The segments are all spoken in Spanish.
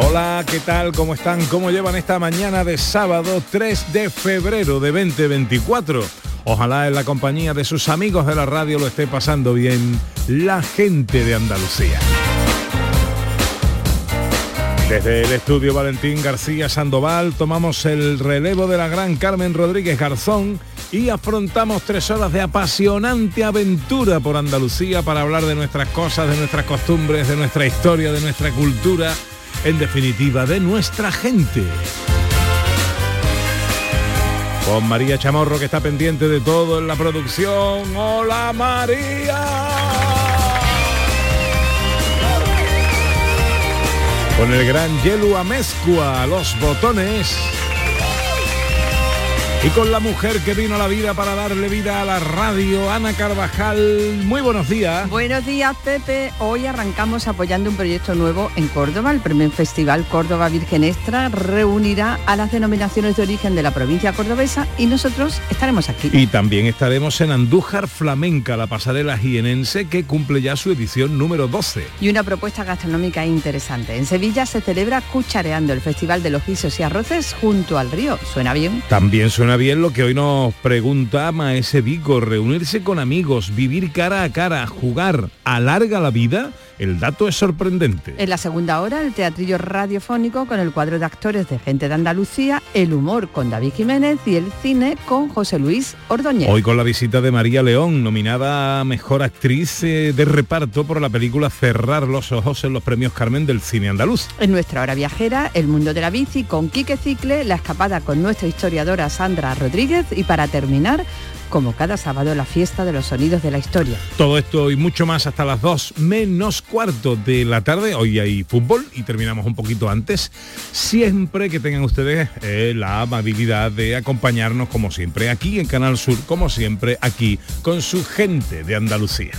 Hola, ¿qué tal? ¿Cómo están? ¿Cómo llevan esta mañana de sábado 3 de febrero de 2024? Ojalá en la compañía de sus amigos de la radio lo esté pasando bien la gente de Andalucía. Desde el estudio Valentín García Sandoval tomamos el relevo de la gran Carmen Rodríguez Garzón y afrontamos tres horas de apasionante aventura por Andalucía para hablar de nuestras cosas, de nuestras costumbres, de nuestra historia, de nuestra cultura, en definitiva, de nuestra gente. Con María Chamorro que está pendiente de todo en la producción. ¡Hola María! Con el gran Yelu Amezcua, los botones. Y con la mujer que vino a la vida para darle vida a la radio, Ana Carvajal. Muy buenos días. Buenos días, Pepe. Hoy arrancamos apoyando un proyecto nuevo en Córdoba. El primer Festival Córdoba Virgen Extra reunirá a las denominaciones de origen de la provincia cordobesa y nosotros estaremos aquí. Y también estaremos en Andújar Flamenca, la pasarela jienense que cumple ya su edición número 12. Y una propuesta gastronómica interesante. En Sevilla se celebra Cuchareando, el Festival de los Guisos y Arroces junto al río. ¿Suena bien? También suena bien lo que hoy nos pregunta Maese Vico, reunirse con amigos, vivir cara a cara, jugar, alarga la vida. El dato es sorprendente. En la segunda hora, el teatrillo radiofónico con el cuadro de actores de Gente de Andalucía, el humor con David Jiménez y el cine con José Luis Ordóñez. Hoy con la visita de María León, nominada a Mejor Actriz eh, de Reparto por la película Cerrar los Ojos en los Premios Carmen del Cine Andaluz. En nuestra hora viajera, el mundo de la bici con Quique Cicle, la escapada con nuestra historiadora Sandra Rodríguez y para terminar, como cada sábado, la fiesta de los sonidos de la historia. Todo esto y mucho más hasta las 2 menos cuarto de la tarde. Hoy hay fútbol y terminamos un poquito antes. Siempre que tengan ustedes eh, la amabilidad de acompañarnos como siempre aquí en Canal Sur, como siempre aquí con su gente de Andalucía.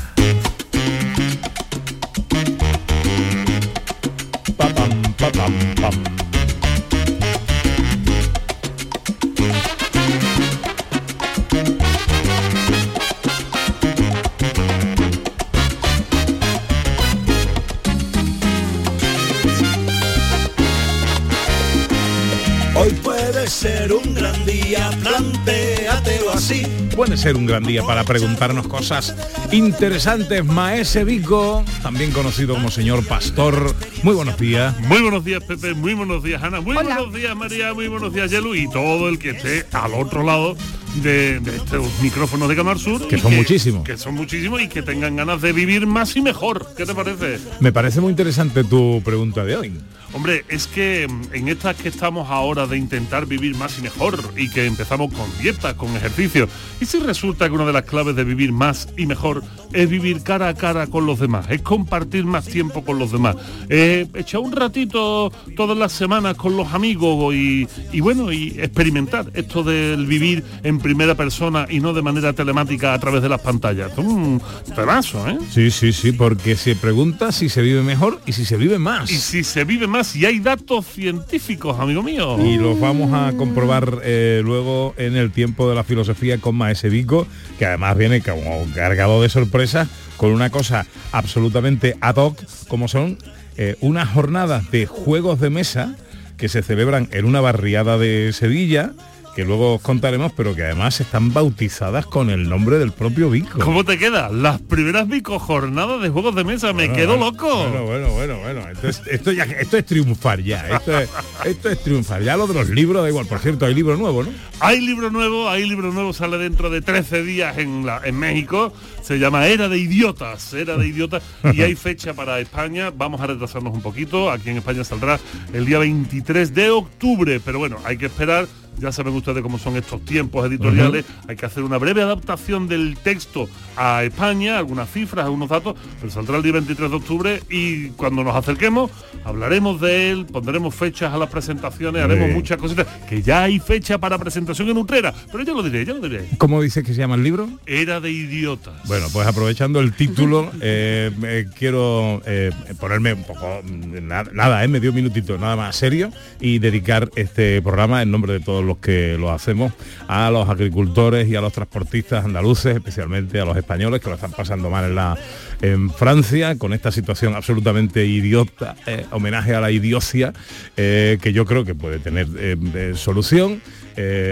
Hoy puede ser un gran día, plantéatelo así. Puede ser un gran día para preguntarnos cosas interesantes. Maese Vico, también conocido como señor Pastor. Muy buenos días. Muy buenos días, Pepe. Muy buenos días, Ana. Muy Hola. buenos días, María. Muy buenos días, Yelu. Y todo el que esté al otro lado de, de estos micrófonos de Canal Sur. Que son muchísimos. Que son muchísimos y que tengan ganas de vivir más y mejor. ¿Qué te parece? Me parece muy interesante tu pregunta de hoy. Hombre, es que mm, en estas que estamos ahora de intentar vivir más y mejor y que empezamos con dieta, con ejercicio, y si resulta que una de las claves de vivir más y mejor es vivir cara a cara con los demás, es compartir más tiempo con los demás, eh, echar un ratito todas las semanas con los amigos y, y bueno, y experimentar esto del vivir en primera persona y no de manera telemática a través de las pantallas. Es un temazo, ¿eh? Sí, sí, sí, porque se pregunta si se vive mejor y si se vive más. Y si se vive más, y hay datos científicos, amigo mío. Y los vamos a comprobar eh, luego en el tiempo de la filosofía con Maese Vico, que además viene como cargado de sorpresas con una cosa absolutamente ad hoc, como son eh, unas jornadas de juegos de mesa que se celebran en una barriada de Sevilla que luego os contaremos, pero que además están bautizadas con el nombre del propio Vico. ¿Cómo te queda? Las primeras Vico jornadas de juegos de mesa, me quedo bueno, loco. Bueno, bueno, bueno, bueno. Esto es, esto ya, esto es triunfar ya. Esto es, esto es triunfar. Ya lo de los libros da igual. Por cierto, hay libro nuevo, ¿no? Hay libro nuevo, hay libro nuevo, sale dentro de 13 días en, la, en México. Se llama Era de Idiotas, Era de Idiotas. Y hay fecha para España. Vamos a retrasarnos un poquito. Aquí en España saldrá el día 23 de octubre. Pero bueno, hay que esperar. Ya saben ustedes cómo son estos tiempos editoriales. Hay que hacer una breve adaptación del texto a España, algunas cifras, algunos datos, pero saldrá el día 23 de octubre y cuando nos acerquemos hablaremos de él, pondremos fechas a las presentaciones, haremos Sí. muchas cositas, que ya hay fecha para presentación en Utrera, pero ya lo diré, ya lo diré. ¿Cómo dice que se llama el libro? Era de idiotas. Bueno, pues aprovechando el título, eh, eh, quiero eh, ponerme un poco, mm, nada, nada, eh, medio minutito, nada más serio, y dedicar este programa en nombre de todos los que lo hacemos a los agricultores y a los transportistas andaluces, especialmente a los españoles que lo están pasando mal en la en Francia con esta situación absolutamente idiota, eh, homenaje a la idiocia, eh, que yo creo que puede tener eh, solución.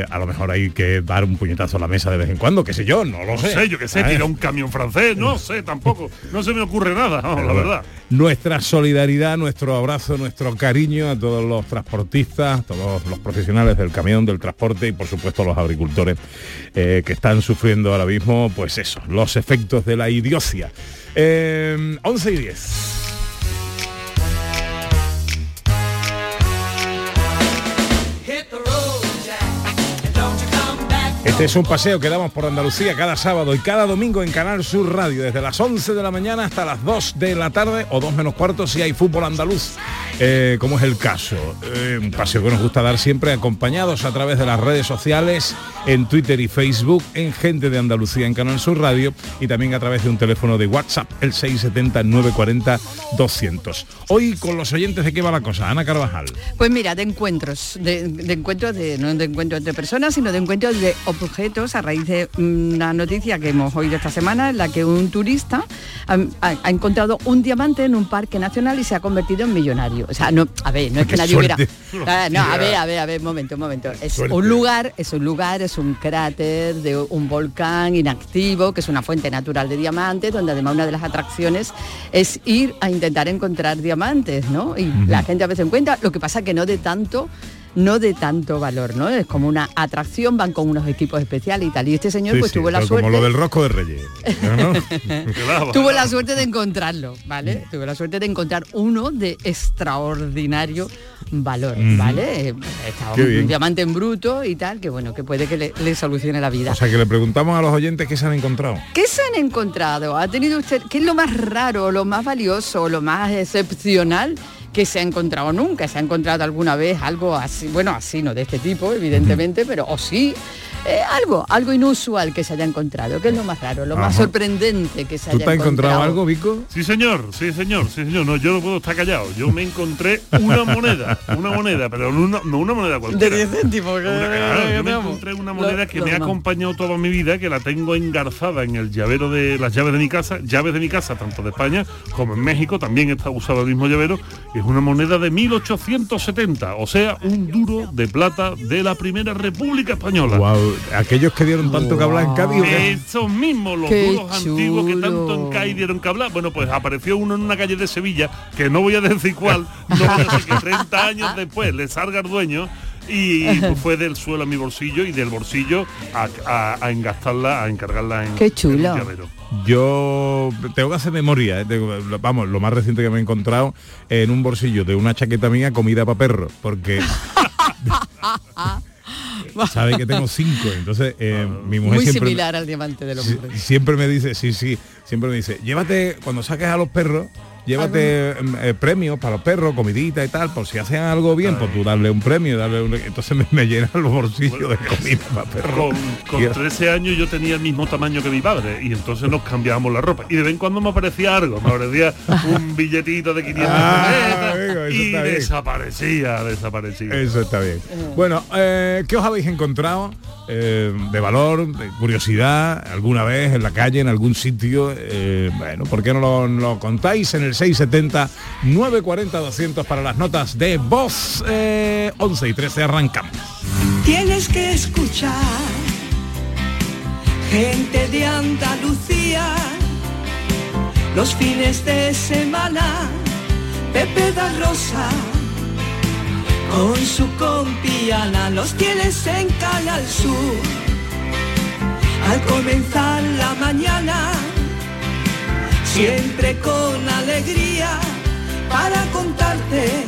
A lo mejor hay que dar un puñetazo a la mesa de vez en cuando, qué sé yo, no lo no sé. sé, yo qué sé, Eh, tira un camión francés, no sé tampoco, no se me ocurre nada, la verdad. Nuestra solidaridad, nuestro abrazo, nuestro cariño a todos los transportistas, todos los profesionales del camión, del transporte y por supuesto a los agricultores que están sufriendo ahora mismo, pues eso, los efectos de la idiocia. Eh, 11 y 10. Este es un paseo que damos por Andalucía cada sábado y cada domingo en Canal Sur Radio, desde las 11 de la mañana hasta las 2 de la tarde o 2 menos cuarto si hay fútbol andaluz, eh, como es el caso. Eh, un paseo que nos gusta dar siempre acompañados a través de las redes sociales, en Twitter y Facebook, en Gente de Andalucía en Canal Sur Radio y también a través de un teléfono de WhatsApp, el 670-940-200. Hoy con los oyentes de qué va la cosa, Ana Carvajal. Pues mira, de encuentros, de, de encuentros de, no de encuentros entre personas, sino de encuentros de objetos a raíz de una noticia que hemos oído esta semana en la que un turista ha, encontrado un diamante en un parque nacional y se ha convertido en millonario. O sea, no, a ver, no es que nadie suerte. hubiera. Ah, No, a ver, a ver, a ver, un momento, un momento. Es Suerte. un lugar, es un lugar, es un cráter de un volcán inactivo, que es una fuente natural de diamantes, donde además una de las atracciones es ir a intentar encontrar diamantes, ¿no? Y la gente a veces encuentra, lo que pasa que no de tanto no de tanto valor, ¿no? Es como una atracción, van con unos equipos especiales y tal. Y este señor Sí, pues sí, tuvo la suerte. como lo del rosco de Reyes. Tuvo la suerte de encontrarlo, ¿vale? Tuve la suerte de encontrar uno de extraordinario valor, ¿vale? Estaba un diamante en bruto y tal, que bueno, que puede que le, le solucione la vida. O sea que le preguntamos a los oyentes qué se han encontrado. ¿Qué se han encontrado? ¿Ha tenido usted, qué es lo más raro, lo más valioso, lo más excepcional que se ha encontrado nunca? ¿Se ha encontrado alguna vez algo así? Bueno, así no de este tipo, evidentemente, pero o sí. Eh, algo, algo inusual que se haya encontrado, ¿qué es lo más raro, lo más sorprendente que se ¿Tú haya te has encontrado encontrado? algo, Vico? Sí, señor, sí, señor, sí, señor. No, yo no puedo estar callado. Yo me encontré una moneda, una moneda, pero no una, no una moneda De cualquiera. 10 céntimos. que- Una- claro, yo me encontré una Lo- moneda que lo me ha acompañado toda mi vida, que la tengo engarzada en el llavero de las llaves de mi casa, llaves de mi casa, tanto de España como en México, también está usado el mismo llavero, es una moneda de 1870, o sea, un duro de plata de la Primera República Española. Wow, aquellos que dieron tanto que hablar en Cádiz. Esos mismos, los Qué duros antiguos que tanto en. CAI dieron que hablar. Bueno, pues apareció uno en una calle de Sevilla, que no voy a decir cuál, no voy a decir que 30 años después le salga el dueño y fue del suelo a mi bolsillo y del bolsillo a, a- a engastarla, a encargarla en, Qué chulo. Yo tengo que hacer memoria, eh, vamos, lo más reciente que me he encontrado en un bolsillo de una chaqueta mía comida para perro, porque sabe que tengo cinco, entonces eh, mi mujer Muy siempre, similar al diamante si- hombre. siempre me dice, sí, sí, siempre me dice, llévate, cuando saques a los perros, llévate em, eh, premios para los perros, comidita y tal, por si hacen algo bien, pues tú darle un premio, darle un... Entonces me, me llenan los bolsillos de comida para perros. Con, con Y- 13 años yo tenía el mismo tamaño que mi padre y entonces nos cambiábamos la ropa. Y de vez en cuando me aparecía algo, me aparecía un billetito de 500 Ah, pesetas amigo, eso y está bien. desaparecía, desaparecía. Eso está bien. Bueno, eh, ¿qué os habéis encontrado eh, de valor, de curiosidad, alguna vez en la calle, en algún sitio? Eh, bueno, ¿por qué no lo, no lo contáis en el 670 940 200 para las notas de voz. Eh, 11 y 13 arrancamos. Tienes que escuchar gente de Andalucía los fines de semana. Pepe da Rosa con su compiana los tienes en Canal Sur. Al comenzar la mañana, siempre con alegría para contarte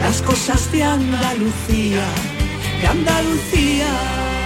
las cosas de Andalucía, de Andalucía.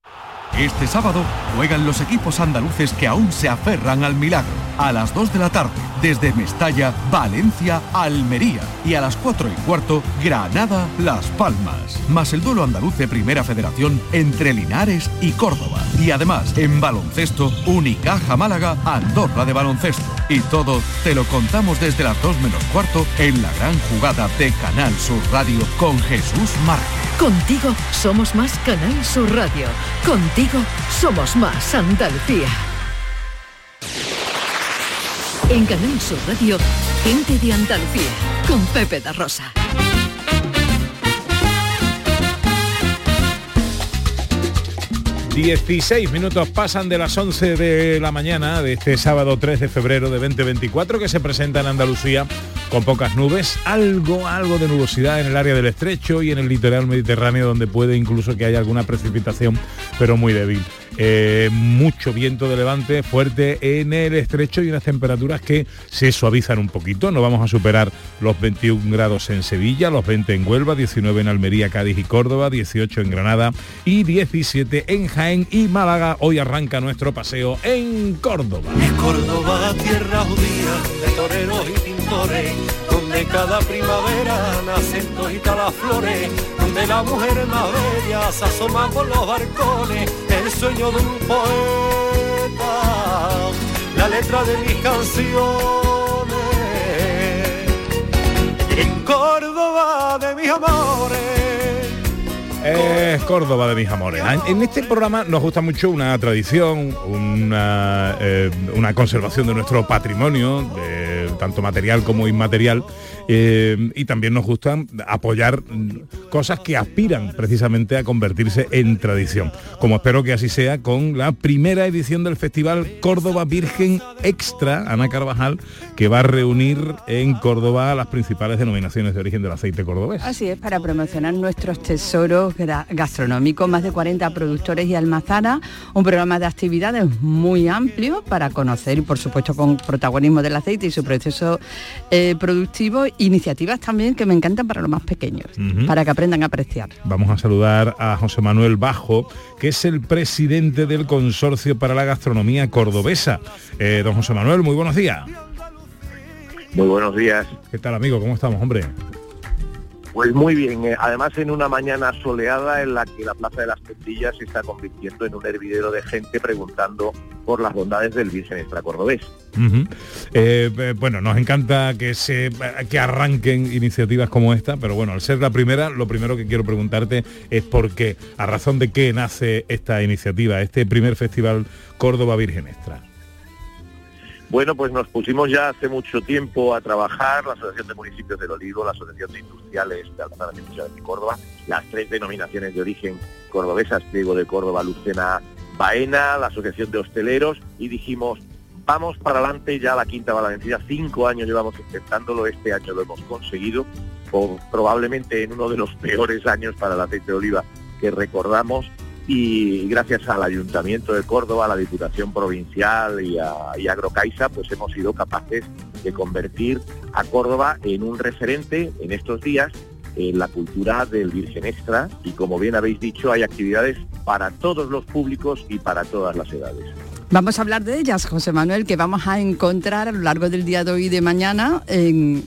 Este sábado juegan los equipos andaluces que aún se aferran al milagro. A las 2 de la tarde, desde Mestalla, Valencia, Almería. Y a las 4 y cuarto, Granada, Las Palmas. Más el duelo andaluz de Primera Federación entre Linares y Córdoba. Y además, en baloncesto, Unicaja Málaga, Andorra de baloncesto. Y todo te lo contamos desde las 2 menos cuarto en la gran jugada de Canal Sur Radio con Jesús Márquez. Contigo somos más Canal Sur Radio. Somos más Andalucía. En Canal Sur Radio, gente de Andalucía, con Pepe da Rosa. ...16 minutos pasan de las 11 de la mañana de este sábado 3 de febrero de 2024 que se presenta en Andalucía con pocas nubes, algo, algo de nubosidad en el área del estrecho y en el litoral mediterráneo donde puede incluso que haya alguna precipitación, pero muy débil. Eh, mucho viento de levante fuerte en el estrecho y unas temperaturas que se suavizan un poquito. No vamos a superar los 21 grados en Sevilla, los 20 en Huelva, 19 en Almería, Cádiz y Córdoba, 18 en Granada y 17 en Jaén y Málaga. Hoy arranca nuestro paseo en Córdoba. Córdoba, tierra judía de toreros y pintores, donde cada primavera nacen todas las flores, donde la mujer más bella se asoma por los barcones, el sueño de un poeta, la letra de mis canciones. En Córdoba de mis amores. Es Córdoba de mis amores. En este programa nos gusta mucho una tradición, una, eh, conservación de nuestro patrimonio, tanto material como inmaterial, eh, y también nos gusta apoyar cosas que aspiran precisamente a convertirse en tradición. Como espero que así sea con la primera edición del Festival Córdoba Virgen Extra, Ana Carvajal, que va a reunir en Córdoba las principales denominaciones de origen del aceite cordobés. Así es, para promocionar nuestros tesoros gastronómicos, más de 40 productores y almazaras, un programa de actividades muy amplio para conocer y por supuesto con protagonismo del aceite y su proceso eh, productivo, iniciativas también que me encantan para los más pequeños, para que aprendan a apreciar. Vamos a saludar a José Manuel Bajo, que es el presidente del Consorcio para la Gastronomía Cordobesa. Eh, don José Manuel, muy buenos días. Muy buenos días. ¿Qué tal, amigo? ¿Cómo estamos, hombre? Pues muy bien, eh, además en una mañana soleada en la que la Plaza de las Puntillas se está convirtiendo en un hervidero de gente preguntando por las bondades del Virgen Extra Cordobés. Eh, eh, bueno, nos encanta que se que arranquen iniciativas como esta, pero bueno, al ser la primera, lo primero que quiero preguntarte es por qué, a razón de qué nace esta iniciativa, este primer festival Córdoba Virgen Extra. Bueno, pues nos pusimos ya hace mucho tiempo a trabajar, la Asociación de Municipios del Olivo, la Asociación de Industriales de Alcalá de de Córdoba, las tres denominaciones de origen cordobesas, Pliego de Córdoba, Lucena, Baena, la Asociación de Hosteleros, y dijimos, vamos para adelante ya la quinta va la vencida. Cinco años llevamos intentándolo, este año lo hemos conseguido, probablemente en uno de los peores años para el aceite de oliva que recordamos y gracias al Ayuntamiento de Córdoba, a la Diputación Provincial y a, y pues hemos sido capaces de convertir a Córdoba en un referente en estos días en la cultura del Virgen Extra y como bien habéis dicho hay actividades para todos los públicos y para todas las edades. Vamos a hablar de ellas, José Manuel, que vamos a encontrar a lo largo del día de hoy y de mañana en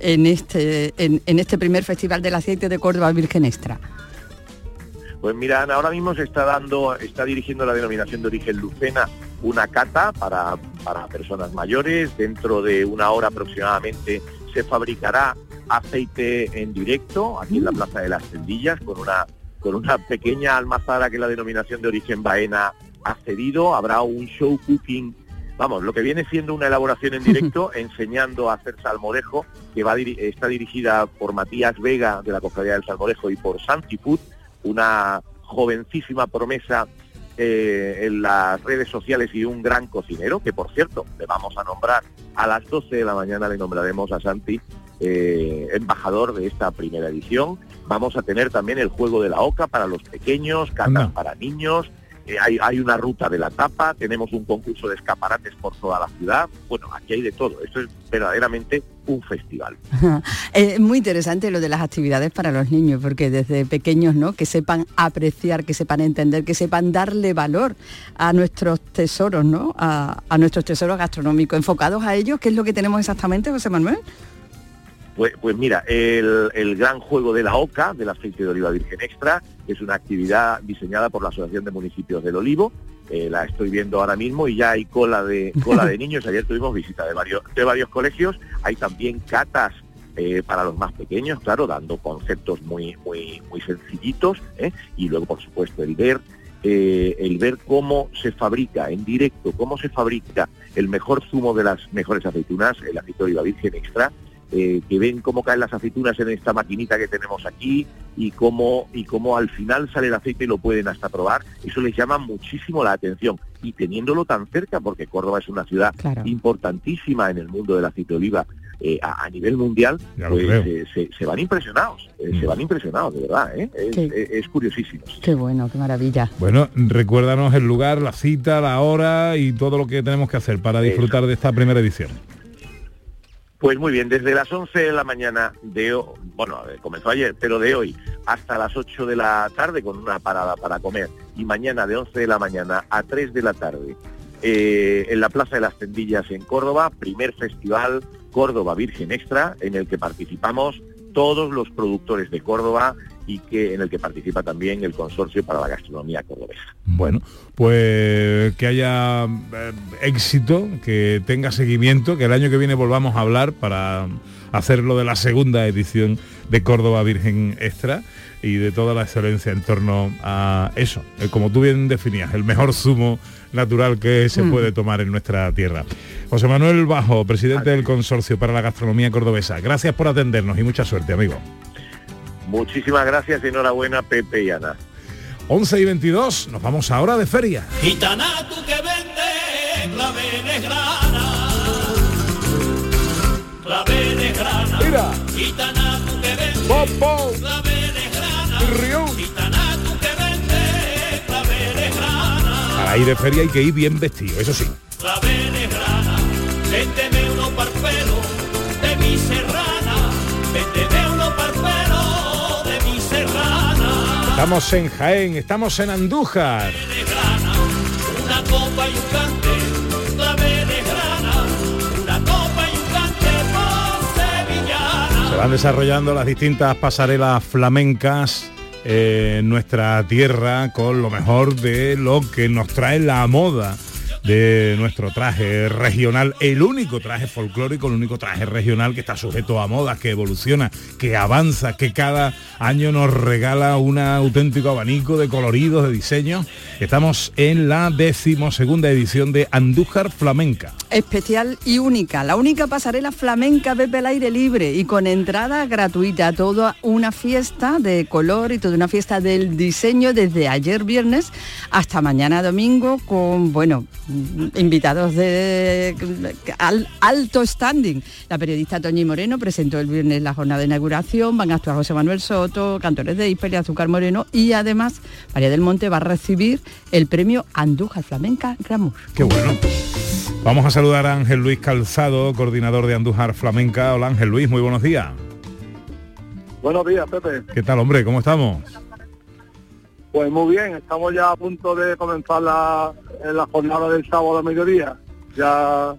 este, en, en este primer Festival del Aceite de Córdoba Virgen Extra. Pues mira, Ana, ahora mismo se está dando, está dirigiendo la denominación de origen Lucena una cata para, para personas mayores. Dentro de una hora aproximadamente se fabricará aceite en directo aquí en la Plaza de las Tendillas con una con una pequeña almazara que la denominación de origen Baena ha cedido. Habrá un show cooking, vamos, lo que viene siendo una elaboración en directo, enseñando a hacer salmorejo, que va diri- está dirigida por Matías Vega de la Cofradía del Salmorejo y por Santi Food, una jovencísima promesa eh, en las redes sociales y un gran cocinero, que por cierto, le vamos a nombrar a las 12 de la mañana, le nombraremos a Santi eh, embajador de esta primera edición. Vamos a tener también el juego de la oca para los pequeños, catas para niños. Eh, hay, una ruta de la tapa, tenemos un concurso de escaparates por toda la ciudad. Bueno, aquí hay de todo. Esto es verdaderamente un festival. Es muy interesante lo de las actividades para los niños, porque desde pequeños, ¿no? Que sepan apreciar, que sepan entender, que sepan darle valor a nuestros tesoros, ¿no? A, a nuestros tesoros gastronómicos, enfocados a ellos, ¿qué es lo que tenemos exactamente, José Manuel? Pues, pues mira, el, el gran juego de la OCA, del aceite de oliva virgen extra, es una actividad diseñada por la Asociación de Municipios del Olivo. Eh, la estoy viendo ahora mismo y ya hay cola de cola de niños. Ayer tuvimos visita de varios de varios colegios. Hay también catas eh, para los más pequeños, claro, dando conceptos muy muy muy sencillitos. ¿eh? Y luego, por supuesto, el ver eh, el ver cómo se fabrica en directo, cómo se fabrica el mejor zumo de las mejores aceitunas, el aceite de oliva virgen extra, eh, que ven cómo caen las aceitunas en esta maquinita que tenemos aquí y cómo y cómo al final sale el aceite y lo pueden hasta probar, eso les llama muchísimo la atención y teniéndolo tan cerca, porque Córdoba es una ciudad importantísima en el mundo del aceite de oliva eh, a, a nivel mundial, pues eh, se, se van impresionados, eh, se van impresionados, de verdad, ¿eh? es, Sí. es- es curiosísimo. Qué bueno, qué maravilla. Bueno, recuérdanos el lugar, la cita, la hora y todo lo que tenemos que hacer para disfrutar de esta primera edición. Pues muy bien, desde las 11 de la mañana de bueno, comenzó ayer, pero de hoy hasta las 8 de la tarde con una parada para comer. Y mañana de 11 de la mañana a 3 de la tarde eh, en la Plaza de las Tendillas en Córdoba, primer festival Córdoba Virgen Extra en el que participamos todos los productores de Córdoba y que en el que participa también el Consorcio para la Gastronomía Cordobesa. Bueno, pues que haya eh, éxito, que tenga seguimiento, que el año que viene volvamos a hablar para hacerlo de la segunda edición de Córdoba Virgen Extra y de toda la excelencia en torno a eso, eh, como tú bien definías, el mejor zumo natural que se Mm. puede tomar en nuestra tierra. José Manuel Bajo, presidente del Consorcio para la Gastronomía Cordobesa, gracias por atendernos y mucha suerte, amigo. Muchísimas gracias y enhorabuena Pepe y Ana. 11 y 22, nos vamos ahora de feria. Gitana tú que vende claveles grana, claveles grana. Mira. Gitana tú que vende Popo. Grana, Para ir de feria hay que ir bien vestido, eso sí. Estamos en Jaén, estamos en Andújar. Van desarrollando las distintas pasarelas flamencas en nuestra tierra con lo mejor de lo que nos trae la moda de nuestro traje regional, el único traje folclórico, el único traje regional que está sujeto a modas, que evoluciona, que avanza, que cada año nos regala un auténtico abanico de coloridos, de diseños. Estamos en la decimosegunda edición de Andújar Flamenca. Especial y única, la única pasarela flamenca Pepe al aire libre y con entrada gratuita, toda una fiesta de color y toda una fiesta del diseño desde ayer viernes hasta mañana domingo con, bueno, invitados de al- alto standing. La periodista Toñi Moreno presentó el viernes la jornada de inauguración, van a actuar José Manuel Soto, cantores de Hiper y Azúcar Moreno y además María del Monte va a recibir el premio Andújar Flamenca Glamour. Qué bueno. Vamos a saludar a Ángel Luis Calzado, coordinador de Andújar Flamenca. Hola Ángel Luis, muy buenos días. Buenos días, Pepe. ¿Qué tal, hombre? ¿Cómo estamos? Pues muy bien, estamos ya a punto de comenzar la, la jornada del sábado a mediodía. Ya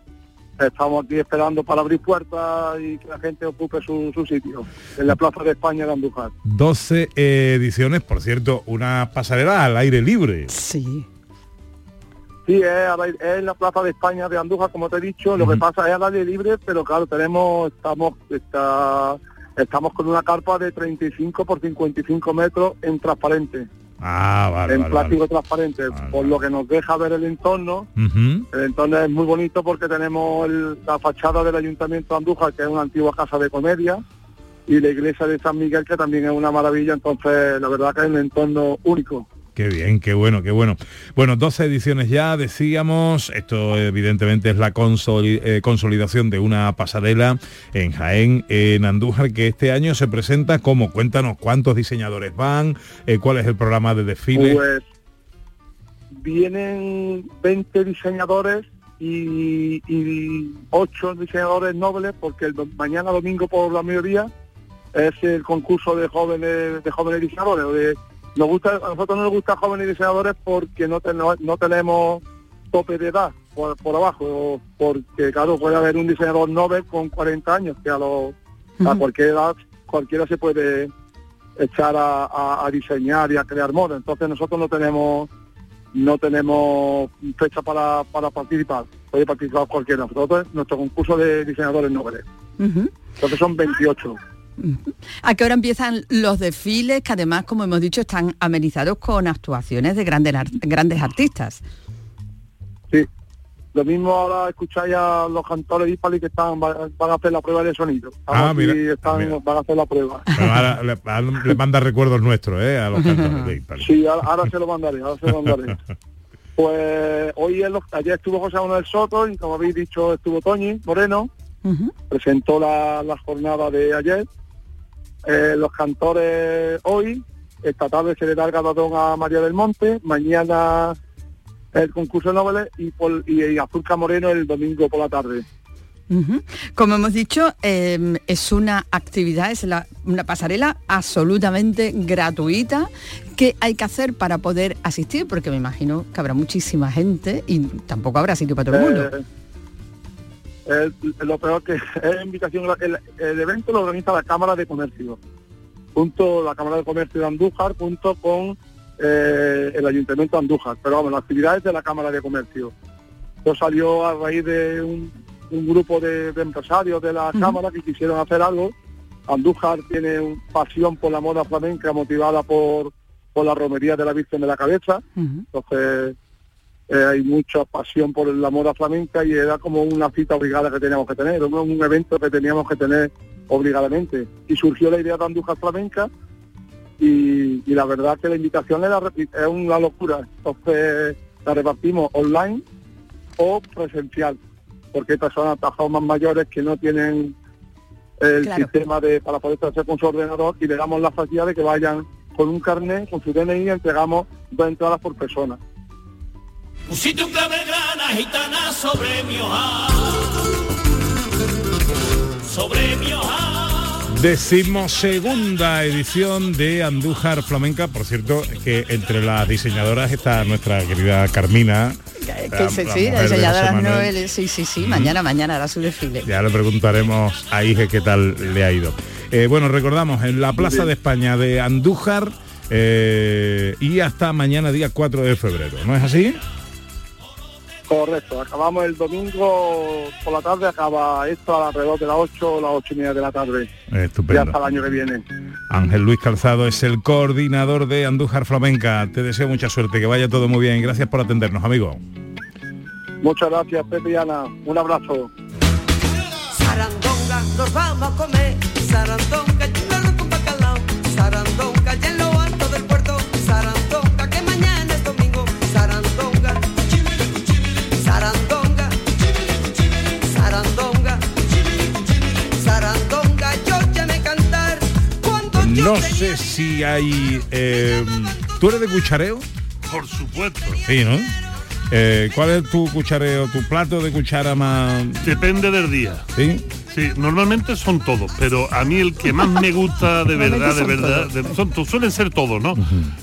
estamos aquí esperando para abrir puertas y que la gente ocupe su, su sitio en la Plaza de España de Andújar. 12 ediciones, por cierto, una pasarela al aire libre. Sí. Sí, es, al aire- es en la Plaza de España de Andújar, como te he dicho. Lo que pasa es al aire libre, pero claro, tenemos, estamos, está, estamos con una carpa de 35 por 55 metros en transparente. Ah, vale, en vale, plástico transparente, por lo que nos deja ver el entorno. Ujú. El entorno es muy bonito porque tenemos el- la fachada del Ayuntamiento de Andújar, que es una antigua casa de comedia, y la iglesia de San Miguel, que también es una maravilla. Entonces, la verdad que es un entorno único. Qué bien, qué bueno, qué bueno. Bueno, 12 ediciones ya, decíamos, esto evidentemente es la eh, consolidación de una pasarela en Jaén, en Andújar, que este año se presenta como, cuéntanos cuántos diseñadores van, eh, cuál es el programa de desfile. Pues vienen 20 diseñadores y, y 8 diseñadores nobles, porque el mañana domingo por la mediodía es el concurso de jóvenes de jóvenes diseñadores. Nos gusta, a nosotros no nos gusta jóvenes diseñadores porque no, ten- no, no tenemos tope de edad por, por abajo, porque claro, puede haber un diseñador Nobel con 40 años, que a, los a cualquier edad cualquiera se puede echar a, a- a diseñar y a crear moda. Entonces nosotros no tenemos no tenemos fecha para, para participar. Puede participar cualquiera. Nosotros, nuestro concurso de diseñadores nobles. Ujú. Entonces son 28. ¿A qué hora empiezan los desfiles que además, como hemos dicho, están amenizados con actuaciones de grandes, grandes artistas? Sí. Lo mismo ahora escucháis a los cantores hispali que están, van a hacer la prueba de sonido. Ah, mira, están- van a hacer la prueba. Ahora le, ahora le manda recuerdos nuestros, ¿eh? A los cantores de. Sí, ahora, ahora se lo mandaré, ahora se lo mandaré. Pues hoy es lo- ayer estuvo José Manuel Soto y como habéis dicho estuvo Toñi Moreno, presentó la, la jornada de ayer. Eh, los cantores hoy, esta tarde se le da el galardón a María del Monte, mañana el concurso de noveles y, por, y, y Azulca Moreno el domingo por la tarde. Como hemos dicho, eh, es una actividad, es la- una pasarela absolutamente gratuita. ¿Qué hay que hacer para poder asistir? Porque me imagino que habrá muchísima gente y tampoco habrá sitio para todo el mundo. Eh, el- lo peor que es invitación, el, el evento lo organiza la Cámara de Comercio, junto la Cámara de Comercio de Andújar, junto con eh, el Ayuntamiento de Andújar. Pero vamos, la actividad es de la Cámara de Comercio. Esto salió a raíz de un, un grupo de, de empresarios de la Cámara que quisieron hacer algo. Andújar tiene un- pasión por la moda flamenca motivada por, por la romería de la Virgen de la Cabeza. Entonces, eh, hay mucha pasión por la moda flamenca y era como una cita obligada que teníamos que tener, un evento que teníamos que tener obligadamente. Y surgió la idea de Andújar Flamenca y, y la verdad que la invitación era, es una locura. Entonces la repartimos online o presencial, porque hay personas tajados más mayores que no tienen el Claro. sistema de para poder hacer con su ordenador y le damos la facilidad de que vayan con un carnet, con su DNI, entregamos dos entradas por persona. Pusiste un clave grana gitana sobre mi hoja. Sobre mi hoja. Decimosegunda edición de Andújar Flamenca, por cierto, que entre las diseñadoras está nuestra querida Carmina. Que la- sí, la sí, la mujer de diseñadora. Noel, sí, sí, sí, mañana, mañana hará su desfile. Ya le preguntaremos a Ige qué tal le ha ido. Eh, bueno, recordamos, en la Plaza de España de Andújar eh, y hasta mañana día 4 de febrero, ¿no es así? Correcto, acabamos el domingo por la tarde, acaba esto a alrededor de las 8 o las 8 y media de la tarde. Ya Estupendo. hasta el año que viene. Ángel Luis Calzado es el coordinador de Andújar Flamenca. Te deseo mucha suerte, que vaya todo muy bien. Gracias por atendernos, amigo. Muchas gracias, Pepe y Ana. Un abrazo. Sarandonga, nos vamos a comer. Sarandonga, Si hay... eh, ¿Tú eres de cuchareo? Por supuesto. Sí, ¿no? Eh, ¿Cuál es tu cuchareo, tu plato de cuchara más...? Depende del día. ¿Sí? Sí, normalmente son todos, pero a mí el que más me gusta de verdad, de verdad, de- son, to- suelen ser todos, ¿no?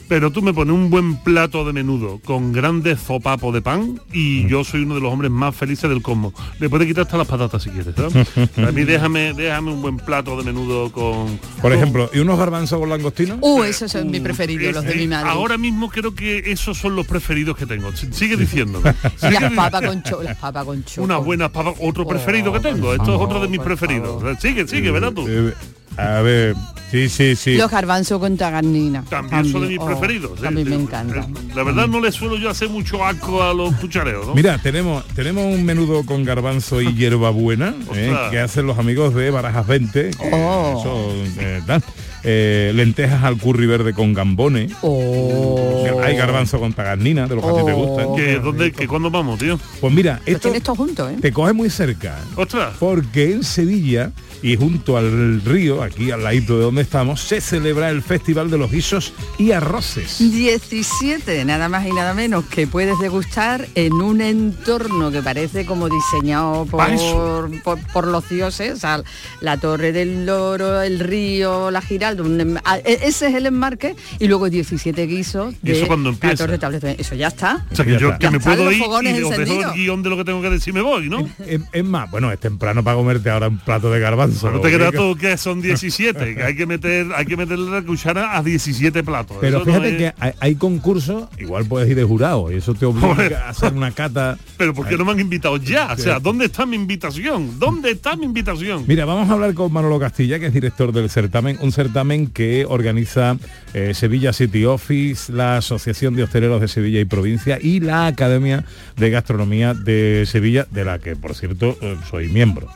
Pero tú me pones un buen plato de menudo con grandes zopapos de pan y yo soy uno de los hombres más felices del cosmos. Le puedes quitar hasta las patatas si quieres, ¿sabes? A mí déjame, déjame un buen plato de menudo con... Por ejemplo, ¿y unos garbanzos con langostino? Uh, esos son mis preferidos, los de mi madre. Ahora mismo creo que esos son los preferidos que tengo. S- Sigue Sigue las papas con cho, las papas con cho. Unas buenas papas, otro preferido que tengo. Esto es otro de mis preferidos. Sigue, sigue, verás tú. Eh, a ver, sí, sí, sí. Los garbanzos con tagarnina. También son de mis oh, preferidos. ¿eh? También me Eh, encantan. La verdad no le suelo yo hacer mucho asco a los cuchareos, ¿no? Mira, tenemos, tenemos un menudo con garbanzo y hierbabuena eh, que hacen los amigos de Barajas 20. que Oh. eso, eh, tal. Eh, lentejas al curry verde con gambones. Oh. Hay garbanzo con tagarnina, de los que a ti te gustan. ¿Que, dónde, que ¿Cuándo vamos, tío? Pues mira, esto junto, ¿eh? te coge muy cerca. Ostras. Porque en Sevilla y junto al río, aquí al ladito de donde estamos, se celebra el Festival de los Guisos y Arroces. 17, nada más y nada menos, que puedes degustar en un entorno que parece como diseñado por, eso. por, por los dioses, o sea, la Torre del Loro, el río, la Giralda, un em- a- e- ese es el enmarque, y luego 17 guisos ¿Y de eso cuándo la empieza? Torre de Establecimiento. Eso ya está. O sea, que Ya yo está. que me puedo ir y os dejo encendidos. el guion de lo que tengo que decir me voy, ¿no? Es, es más, bueno, es temprano para comerte ahora un plato de garbanzo. No te creas tú que son 17, que hay que meter, hay que meterle la cuchara a 17 platos. Pero Eso no fíjate es- que hay, hay concursos, igual puedes ir de jurado, y eso te obliga Joder. a hacer una cata. Pero ¿por qué no me han invitado ya? O sea, ¿dónde está mi invitación? ¿Dónde está mi invitación? Mira, vamos a hablar con Manolo Castilla, que es director del certamen, un certamen que organiza eh, Sevilla City Office, la Asociación de Hosteleros de Sevilla y Provincia y la Academia de Gastronomía de Sevilla, de la que, por cierto, eh, soy miembro.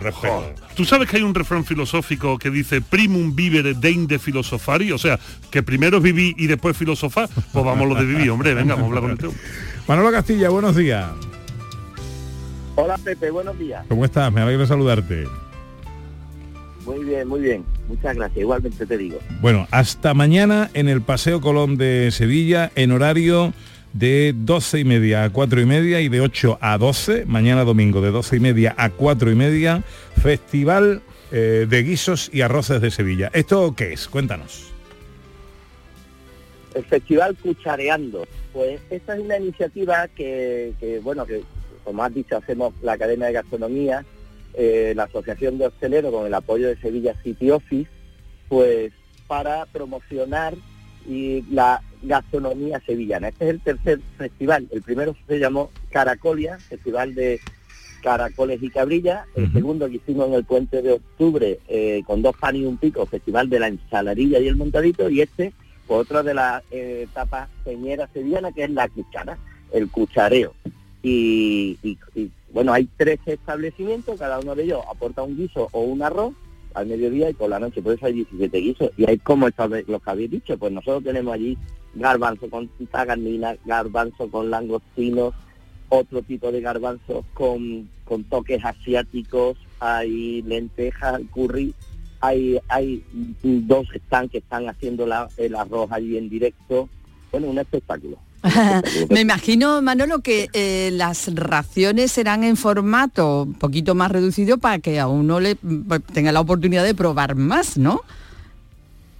Respeto. Tú sabes que hay un refrán filosófico que dice primum vivere deinde filosofari, o sea, que primero vivir y después filosofar, pues vamos lo de vivir, hombre, venga, vamos a hablar con este hombre. Manolo Castilla, buenos días. Hola Pepe, buenos días. ¿Cómo estás? Me alegro saludarte. Muy bien, muy bien. Muchas gracias. Igualmente te digo. Bueno, hasta mañana en el Paseo Colón de Sevilla, en horario de 12 y media a 4 y media y de 8 a 12, mañana domingo de 12 y media a 4 y media, Festival eh, de Guisos y Arroces de Sevilla. ¿Esto qué es? Cuéntanos. El Festival Cuchareando. Pues esta es una iniciativa que, bueno, que como has dicho, hacemos la Academia de Gastronomía, eh, la Asociación de Hosteleros con el apoyo de Sevilla City Office, pues para promocionar y la gastronomía sevillana. Este es el tercer festival. El primero se llamó Caracolia, Festival de Caracoles y Cabrillas. El segundo que hicimos en el puente de octubre eh, con dos panes y un pico, Festival de la Ensaladilla y el Montadito. Y este, pues, otra de las eh, etapas señeras sevillanas, que es la cuchara, el cuchareo. Y, y- y, bueno, hay tres establecimientos, cada uno de ellos aporta un guiso o un arroz al mediodía y por la noche, por eso hay 17 guisos. Y hay como esta vez lo que habéis dicho, pues nosotros tenemos allí garbanzo con tagarnina, garbanzo con langostinos, otro tipo de garbanzos con, con toques asiáticos, hay lentejas, curry, hay, hay dos están que están haciendo la- el arroz allí en directo. Bueno, un espectáculo. Me imagino, Manolo, que eh, las raciones serán en formato un poquito más reducido para que a uno le pues, tenga la oportunidad de probar más, ¿no?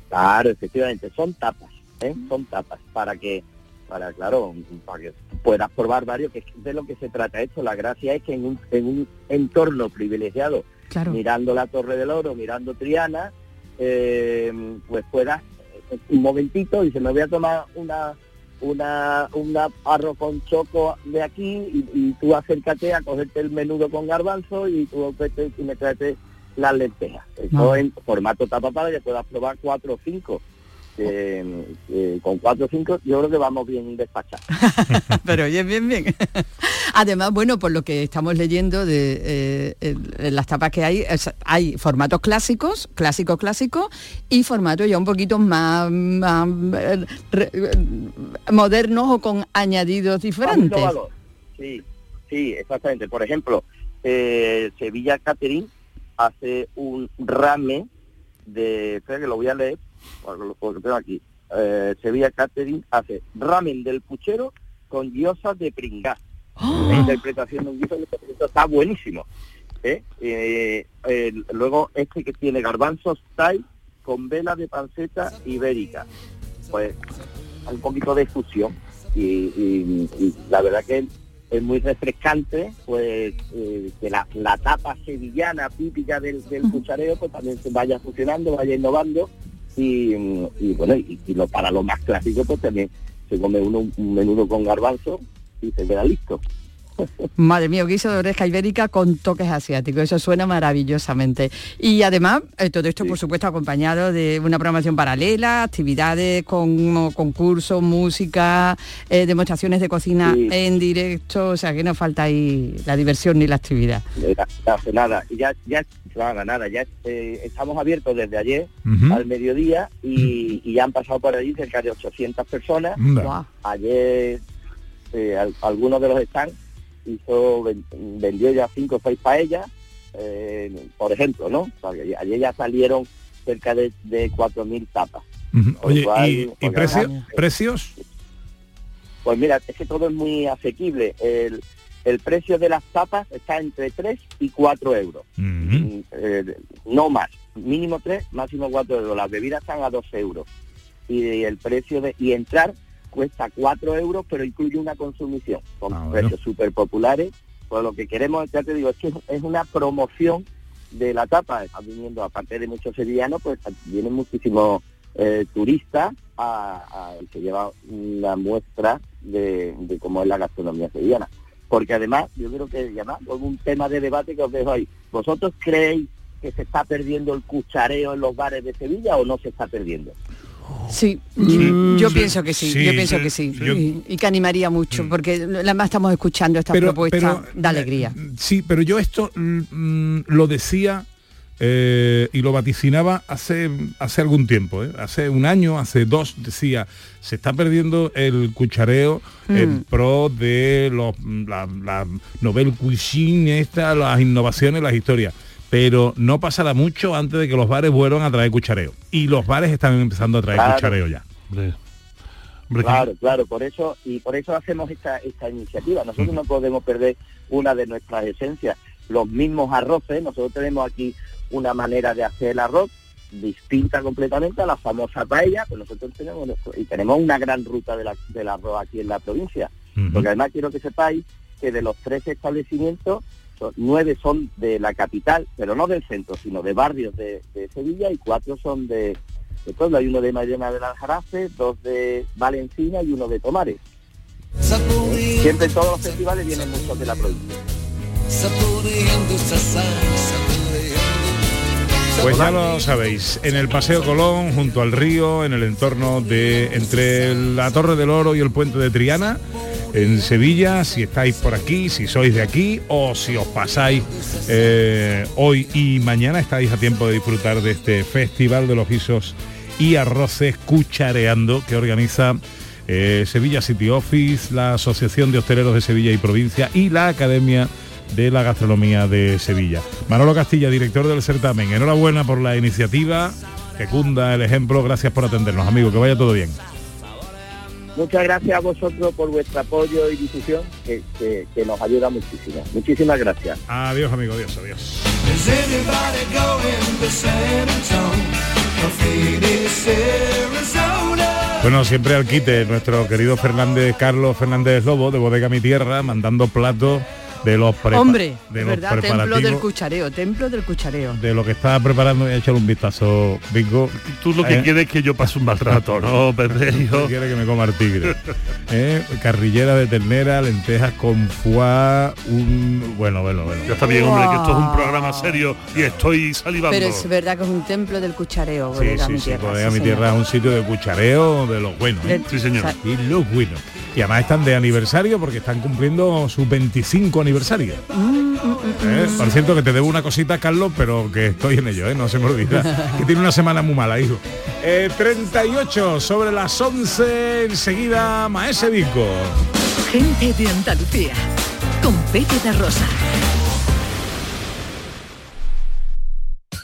Claro, efectivamente, son tapas, ¿eh? son tapas para que, para claro, para que puedas probar varios, que es de lo que se trata esto. La gracia es que en un, en un entorno privilegiado, Claro. mirando la Torre del Oro, mirando Triana, eh, pues puedas eh, un momentito y se me voy a tomar una una una arroz con choco de aquí y, y tú acércate a cogerte el menudo con garbanzo y tú vete y me traes las lentejas. Eso Ah. en formato tapa para que puedas probar cuatro o cinco. Eh, eh, con cuatro o cinco yo creo que vamos bien despachados. Pero oye, bien, bien. Además, bueno, por lo que estamos leyendo de eh, en las tapas que hay, es- hay formatos clásicos, clásicos, clásicos, y formatos ya un poquito más, más, eh, re- modernos o con añadidos diferentes. Sí, sí, exactamente. Por ejemplo, eh, Sevilla Catering hace un rame de, espera que lo voy a leer, tengo aquí, eh, Sevilla Catering hace ramen del puchero con guiosas de pringá. La interpretación de un guiso está buenísimo. ¿eh? Eh, luego este que tiene garbanzos Thai con vela de panceta ibérica. Pues un poquito de fusión y, y- y la verdad que es muy refrescante pues eh, que la, la tapa sevillana típica del, del cuchareo pues también se vaya fusionando, vaya innovando y, y, bueno y, y lo, para lo más clásico pues también se come uno un- un menudo con garbanzo y se queda listo. Madre mía, guiso de oreja ibérica con toques asiáticos. Eso suena maravillosamente. Y además, eh, todo esto, por supuesto, acompañado de una programación paralela, actividades con concursos, música, eh, demostraciones de cocina Sí. en directo. O sea, que no falta ahí la diversión ni la actividad. Nada, y ya, ya, nada, nada, ya eh, estamos abiertos desde ayer al mediodía y, y ya han pasado por allí cerca de 800 personas. Ayer eh, al- algunos de los stands hizo, ven- vendió ya cinco o seis paellas, eh, por ejemplo, ¿no? O sea, ayer ya salieron cerca de, de 4.000 tapas. Oye, cual, ¿y, y pues, precio- precios? Pues mira, es que todo es muy asequible. El, el precio de las tapas está entre 3 y 4 euros. Mm, eh, no más. Mínimo 3, máximo 4 euros. Las bebidas están a 2 euros. Y el precio de... Y entrar cuesta 4 euros, pero incluye una consumición. Son Ah, bueno. precios súper populares. Pues lo que queremos, ya te digo, es que es una promoción de la tapa. Están viniendo, aparte de muchos sevillanos, pues vienen muchísimos eh, turistas a, a- se lleva una muestra de, de cómo es la gastronomía sevillana. Porque además, yo creo que además, es un tema de debate que os dejo ahí. ¿Vosotros creéis que se está perdiendo el cuchareo en los bares de Sevilla o no se está perdiendo? Sí, Sí, yo sí, pienso que sí, sí, yo pienso sí, que sí. yo- y, y que animaría mucho, porque además estamos escuchando esta Pero- propuesta pero, de alegría. Sí, pero yo esto mm, lo decía eh, y lo vaticinaba hace, hace algún tiempo, ¿eh? hace un año, hace dos, decía, se está perdiendo el cuchareo en Mm. pro de los, la, la novel cuisine, esta, las innovaciones, las historias. Pero no pasará mucho antes de que los bares vuelvan a traer cuchareo. Y los bares están empezando a traer Claro. cuchareo ya. Claro, claro, por eso y por eso hacemos esta, esta iniciativa. Nosotros no podemos perder una de nuestras esencias, los mismos arroces. Nosotros tenemos aquí una manera de hacer el arroz distinta completamente a la famosa paella, pues nosotros tenemos nuestro- y tenemos una gran ruta de la- del arroz aquí en la provincia. Porque además quiero que sepáis que de los tres establecimientos, son- nueve son de la capital, pero no del centro, sino de barrios de, Sevilla y cuatro son de, de. Hay uno de Mairena del Aljarafe, dos de Valencina y uno de Tomares. Siempre todos los festivales vienen muchos de la provincia. Pues ya lo sabéis, en el Paseo Colón, junto al río, en el entorno de entre la Torre del Oro y el Puente de Triana, en Sevilla, si estáis por aquí, si sois de aquí o si os pasáis eh, hoy y mañana, estáis a tiempo de disfrutar de este Festival de los Guisos y Arroces Cuchareando que organiza eh, Sevilla City Office, la Asociación de Hosteleros de Sevilla y Provincia y la Academia de la Gastronomía de Sevilla. Manolo Castilla, director del certamen, enhorabuena por la iniciativa, que cunda el ejemplo, gracias por atendernos, amigo, que vaya todo bien. Muchas gracias a vosotros por vuestro apoyo y difusión, que, que- que nos ayuda muchísimo. Muchísimas gracias. Adiós, amigo, adiós, adiós. Bueno, siempre al quite nuestro querido Fernández, Carlos Fernández Lobo, de Bodega Mi Tierra, mandando platos de los prepa- Hombre, de los verdad, templo del preparativos cuchareo, templo del cuchareo. de lo que estaba preparando y echarle un vistazo, Bingo. Tú lo que Eh, quieres es que yo pase un mal rato, ¿no, Pepe? Yo- quiere que me coma el tigre. Eh, Carrillera de ternera, lentejas con foie, un... Bueno, bueno, bueno. Ya está bien, hombre, que esto es un programa serio y estoy salivando. Pero es verdad que es un templo del cuchareo, Sí, sí, mi sí, tierra. Bodega Mi. Tierra es un sitio de cuchareo de los buenos. ¿eh? Sí, señor. Y los buenos. Y además están de aniversario porque están cumpliendo su 25 aniversario. ¿Eh? Por cierto que te debo una cosita, Carlos, pero que estoy en ello, ¿eh? no se me olvida. que tiene una semana muy mala, hijo. Eh, 38 sobre las 11, enseguida Maese Vico. Gente de Andalucía, con Pepe Rosa.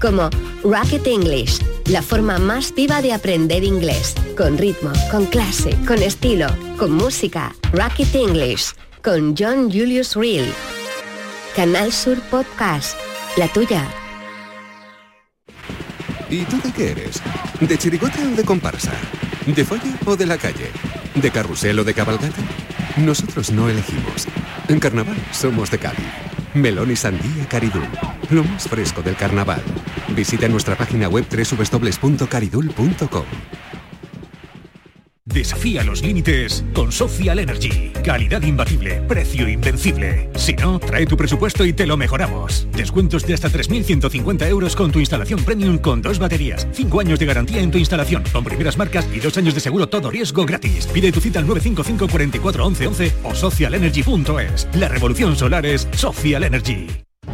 como Rocket English, la forma más viva de aprender inglés, con ritmo, con clase, con estilo, con música. Rocket English, con John Julius Reel. Canal Sur Podcast, la tuya. ¿Y tú de qué eres? ¿De chirigota o de comparsa? ¿De folla o de la calle? ¿De carrusel o de cabalgata? Nosotros no elegimos. En carnaval somos de Cádiz. Melón y sandía Caridul. Lo más fresco del carnaval. Visita nuestra página web www.caridul.com. Desafía los límites con Social Energy. Calidad imbatible, precio invencible. Si no, trae tu presupuesto y te lo mejoramos. Descuentos de hasta 3.150 euros con tu instalación premium con dos baterías. Cinco años de garantía en tu instalación, con primeras marcas y dos años de seguro todo riesgo gratis. Pide tu cita al 955 44 11 11 o socialenergy.es. La revolución solar es Social Energy.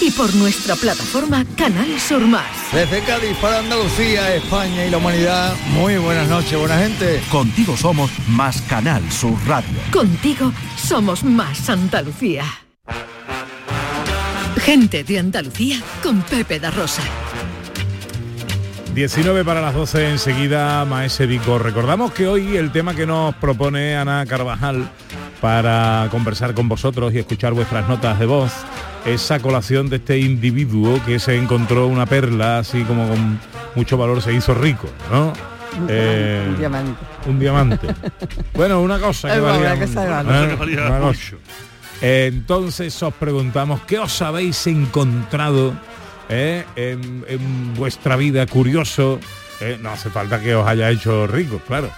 y por nuestra plataforma Canal Sur Más. Desde Cádiz para Andalucía, España y la humanidad, muy buenas noches, buena gente. Contigo somos más Canal Sur Radio. Contigo somos más Andalucía. Gente de Andalucía con Pepe da Rosa. 19 para las 12 enseguida Maese Vico. Recordamos que hoy el tema que nos propone Ana Carvajal para conversar con vosotros y escuchar vuestras notas de voz esa colación de este individuo que se encontró una perla así como con mucho valor, se hizo rico, ¿no? Eh, Un diamante. un diamante. bueno, una cosa que valía, que. ¿eh? Una cosa. Entonces os preguntamos, ¿qué os habéis encontrado eh, en, en vuestra vida curioso? Eh, no hace falta que os haya hecho ricos, claro.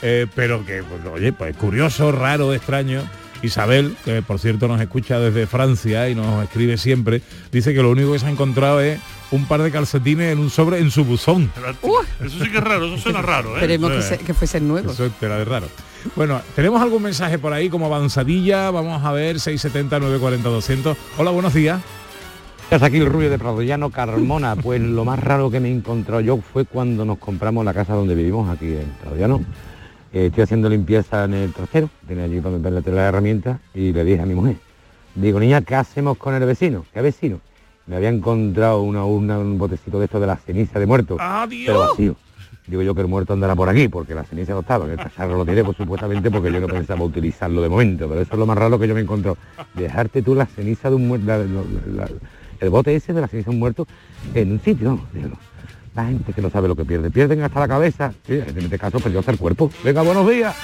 Eh, pero que, pues, oye, pues curioso, raro, extraño. Isabel, que por cierto nos escucha desde Francia y nos escribe siempre, dice que lo único que se ha encontrado es un par de calcetines en un sobre en su buzón. Eso sí que es raro, eso suena raro, ¿eh? Esperemos que, se- que fuesen nuevos. Eso es de raro. Bueno, tenemos algún mensaje por ahí como avanzadilla. Vamos a ver, 670 940 200. Hola, buenos días. Es aquí el rubio de Pradollano Carmona. Pues lo más raro que me he encontrado yo fue cuando nos compramos la casa donde vivimos, aquí en Pradollano. Eh, estoy haciendo limpieza en el trasero, tenía allí para meterle todas las herramientas y le dije a mi mujer, digo, niña, ¿qué hacemos con el vecino? ¿Qué vecino? Me había encontrado una urna, un botecito de esto de la ceniza de muerto, pero vacío. Digo yo que el muerto andará por aquí, porque la ceniza no estaba, que el cacharro lo tiré, pues supuestamente porque yo no pensaba utilizarlo de momento, pero eso es lo más raro que yo me he encontrado. Dejarte tú la ceniza de un muerto, el bote ese de la ceniza de un muerto en un sitio, vamos, digo, la gente que no sabe lo que pierde, pierden hasta la cabeza, sí, en este caso perdió hasta el cuerpo. Venga, buenos días.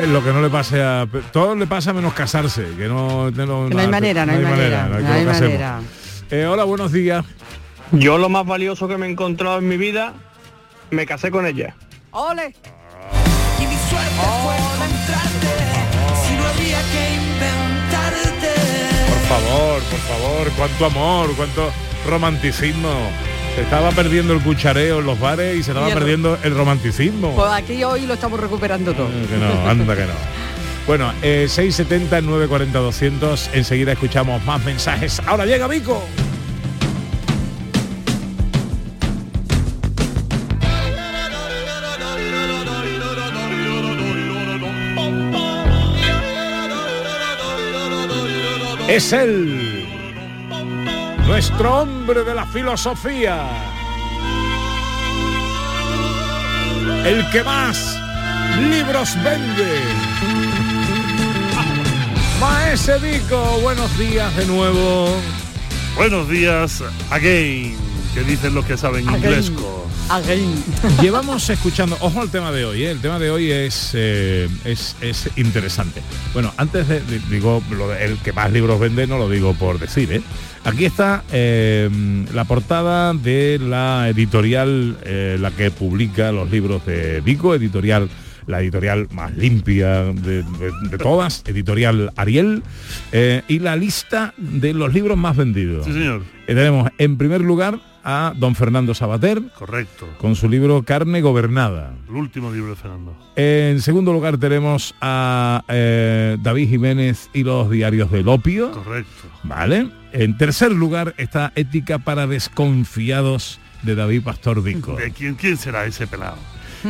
Es lo que no le pase a... Todo le pasa menos casarse, que no... no, Que no hay manera, no hay manera, no hay no que hay lo casemos. manera. Eh, hola, buenos días. Yo lo más valioso que me he encontrado en mi vida, me casé con ella. ¡Ole! Y favor, por favor, cuánto amor, cuánto romanticismo. Se estaba perdiendo el cuchareo en los bares y se estaba Y el- perdiendo el romanticismo. Pues aquí hoy lo estamos recuperando todo. Que no, anda que no. Bueno, eh, 670 940 200. Enseguida escuchamos más mensajes. Ahora llega Vico. Es él, nuestro hombre de la filosofía, el que más libros vende. Maese Vico, buenos días de nuevo. Buenos días, again, que dicen los que saben Again. Llevamos escuchando, ojo al tema de hoy, ¿eh? el tema de hoy es, eh, es, es interesante. Bueno, antes de, de- digo, lo de- el que más libros vende no lo digo por decir, ¿eh? Aquí está eh, la portada de la editorial, eh, la que publica los libros de Vico, editorial la editorial más limpia de, de- de todas, editorial Ariel, eh, y la lista de los libros más vendidos. Sí, señor. Eh, tenemos en primer lugar a don Fernando Sabater, Correcto. con su libro Carne Gobernada. El último libro de Fernando. En segundo lugar tenemos a eh, David Jiménez y los diarios del opio. Correcto. Vale. En tercer lugar está Ética para desconfiados de David Pastor Vico. ¿De quién, quién será ese pelado?